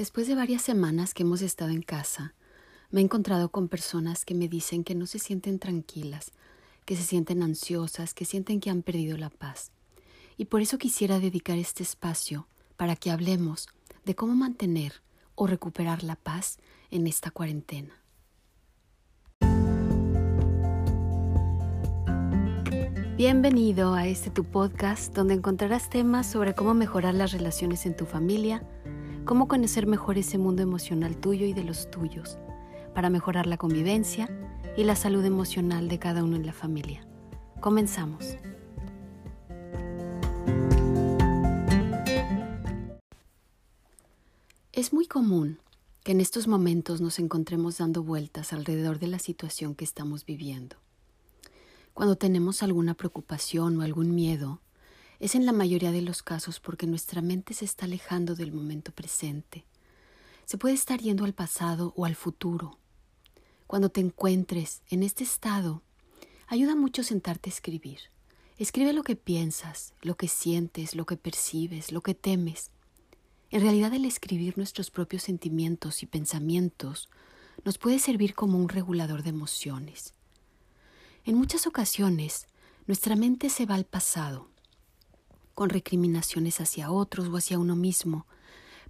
Después de varias semanas que hemos estado en casa, me he encontrado con personas que me dicen que no se sienten tranquilas, que se sienten ansiosas, que sienten que han perdido la paz. Y por eso quisiera dedicar este espacio para que hablemos de cómo mantener o recuperar la paz en esta cuarentena. Bienvenido a este tu podcast donde encontrarás temas sobre cómo mejorar las relaciones en tu familia, cómo conocer mejor ese mundo emocional tuyo y de los tuyos, para mejorar la convivencia y la salud emocional de cada uno en la familia. Comenzamos. Es muy común que en estos momentos nos encontremos dando vueltas alrededor de la situación que estamos viviendo. Cuando tenemos alguna preocupación o algún miedo, es en la mayoría de los casos porque nuestra mente se está alejando del momento presente. Se puede estar yendo al pasado o al futuro. Cuando te encuentres en este estado, ayuda mucho sentarte a escribir. Escribe lo que piensas, lo que sientes, lo que percibes, lo que temes. En realidad el escribir nuestros propios sentimientos y pensamientos nos puede servir como un regulador de emociones. En muchas ocasiones, nuestra mente se va al pasado con recriminaciones hacia otros o hacia uno mismo,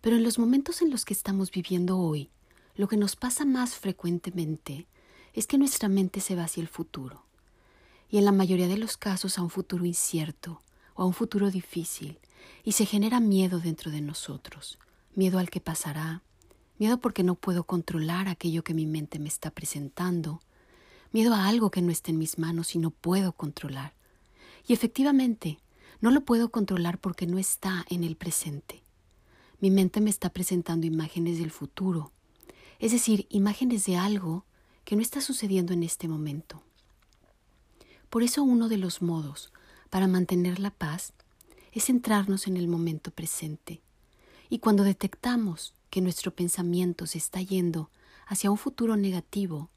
pero en los momentos en los que estamos viviendo hoy, lo que nos pasa más frecuentemente es que nuestra mente se va hacia el futuro, y en la mayoría de los casos a un futuro incierto o a un futuro difícil, y se genera miedo dentro de nosotros, miedo al que pasará, miedo porque no puedo controlar aquello que mi mente me está presentando, miedo a algo que no esté en mis manos y no puedo controlar. Y efectivamente, no lo puedo controlar porque no está en el presente. Mi mente me está presentando imágenes del futuro, es decir, imágenes de algo que no está sucediendo en este momento. Por eso uno de los modos para mantener la paz es centrarnos en el momento presente. Y cuando detectamos que nuestro pensamiento se está yendo hacia un futuro negativo,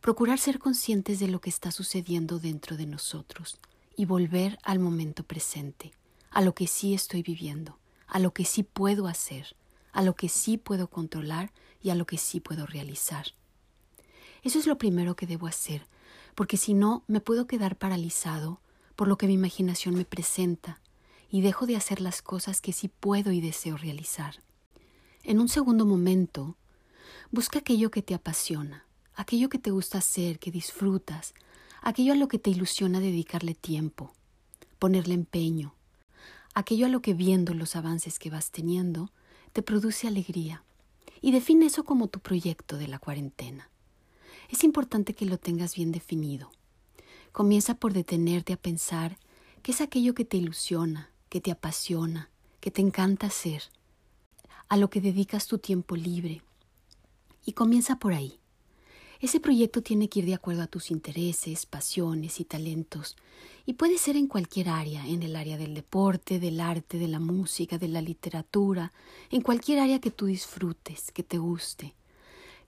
procurar ser conscientes de lo que está sucediendo dentro de nosotros y volver al momento presente, a lo que sí estoy viviendo, a lo que sí puedo hacer, a lo que sí puedo controlar y a lo que sí puedo realizar. Eso es lo primero que debo hacer, porque si no me puedo quedar paralizado por lo que mi imaginación me presenta y dejo de hacer las cosas que sí puedo y deseo realizar. En un segundo momento, busca aquello que te apasiona, aquello que te gusta hacer, que disfrutas, aquello a lo que te ilusiona dedicarle tiempo, ponerle empeño, aquello a lo que viendo los avances que vas teniendo te produce alegría. Y define eso como tu proyecto de la cuarentena. Es importante que lo tengas bien definido. Comienza por detenerte a pensar qué es aquello que te ilusiona, que te apasiona, que te encanta hacer, a lo que dedicas tu tiempo libre. Y comienza por ahí. Ese proyecto tiene que ir de acuerdo a tus intereses, pasiones y talentos, y puede ser en cualquier área, en el área del deporte, del arte, de la música, de la literatura, en cualquier área que tú disfrutes, que te guste.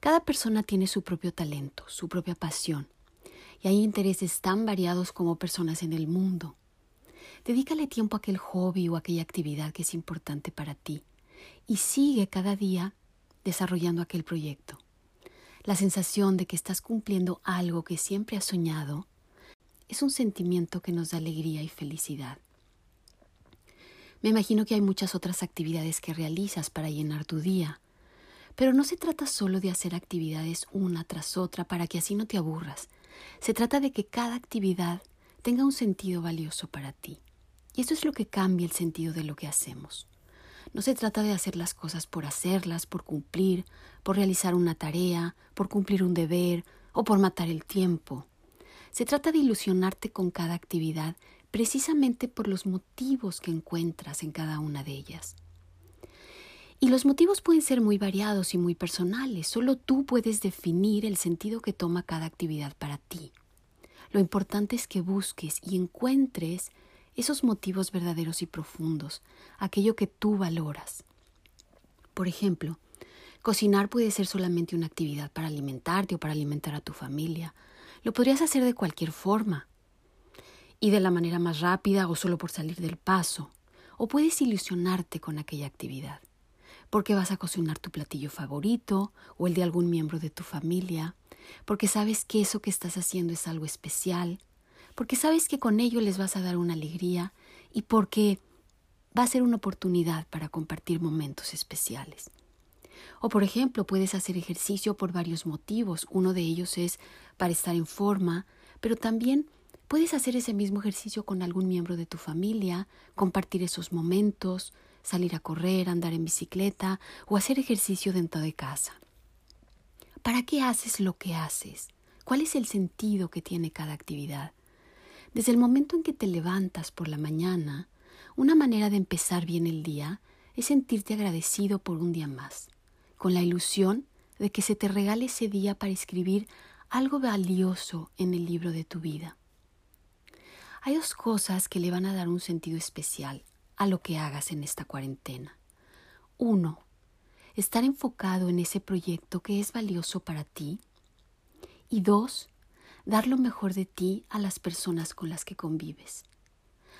Cada persona tiene su propio talento, su propia pasión, y hay intereses tan variados como personas en el mundo. Dedícale tiempo a aquel hobby o aquella actividad que es importante para ti, y sigue cada día desarrollando aquel proyecto. La sensación de que estás cumpliendo algo que siempre has soñado es un sentimiento que nos da alegría y felicidad. Me imagino que hay muchas otras actividades que realizas para llenar tu día, pero no se trata solo de hacer actividades una tras otra para que así no te aburras. Se trata de que cada actividad tenga un sentido valioso para ti. Y eso es lo que cambia el sentido de lo que hacemos. No se trata de hacer las cosas por hacerlas, por cumplir, por realizar una tarea, por cumplir un deber o por matar el tiempo. Se trata de ilusionarte con cada actividad precisamente por los motivos que encuentras en cada una de ellas. Y los motivos pueden ser muy variados y muy personales, solo tú puedes definir el sentido que toma cada actividad para ti. Lo importante es que busques y encuentres esos motivos verdaderos y profundos, aquello que tú valoras. Por ejemplo, cocinar puede ser solamente una actividad para alimentarte o para alimentar a tu familia. Lo podrías hacer de cualquier forma y de la manera más rápida o solo por salir del paso, o puedes ilusionarte con aquella actividad. porque vas a cocinar tu platillo favorito o el de algún miembro de tu familia, porque sabes que eso que estás haciendo es algo especial, porque sabes que con ello les vas a dar una alegría y porque va a ser una oportunidad para compartir momentos especiales. O por ejemplo, puedes hacer ejercicio por varios motivos. Uno de ellos es para estar en forma, pero también puedes hacer ese mismo ejercicio con algún miembro de tu familia, compartir esos momentos, salir a correr, andar en bicicleta o hacer ejercicio dentro de casa. ¿Para qué haces lo que haces? ¿Cuál es el sentido que tiene cada actividad? Desde el momento en que te levantas por la mañana, una manera de empezar bien el día es sentirte agradecido por un día más, con la ilusión de que se te regale ese día para escribir algo valioso en el libro de tu vida. Hay dos cosas que le van a dar un sentido especial a lo que hagas en esta cuarentena. Uno, estar enfocado en ese proyecto que es valioso para ti. Y dos, dar lo mejor de ti a las personas con las que convives.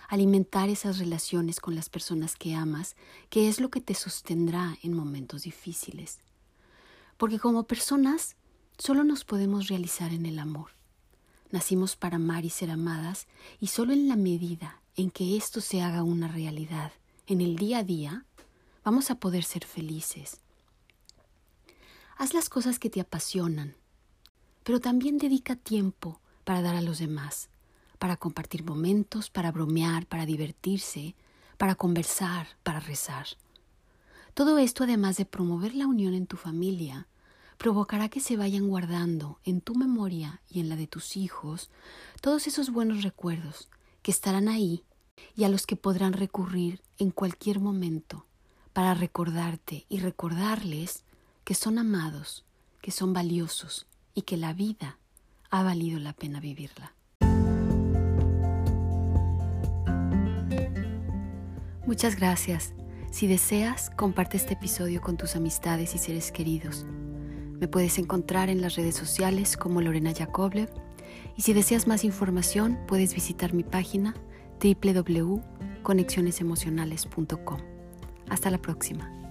Alimentar esas relaciones con las personas que amas, que es lo que te sostendrá en momentos difíciles. Porque como personas solo nos podemos realizar en el amor. Nacimos para amar y ser amadas, y solo en la medida en que esto se haga una realidad en el día a día, vamos a poder ser felices, Haz las cosas que te apasionan, pero también dedica tiempo para dar a los demás, para compartir momentos, para bromear, para divertirse, para conversar, para rezar. Todo esto, además de promover la unión en tu familia, provocará que se vayan guardando en tu memoria y en la de tus hijos todos esos buenos recuerdos que estarán ahí y a los que podrán recurrir en cualquier momento para recordarte y recordarles que son amados, que son valiosos y que la vida ha valido la pena vivirla. Muchas gracias. Si deseas, comparte este episodio con tus amistades y seres queridos. Me puedes encontrar en las redes sociales como Lorena Yakovlev y si deseas más información puedes visitar mi página www.conexionesemocionales.com. Hasta la próxima.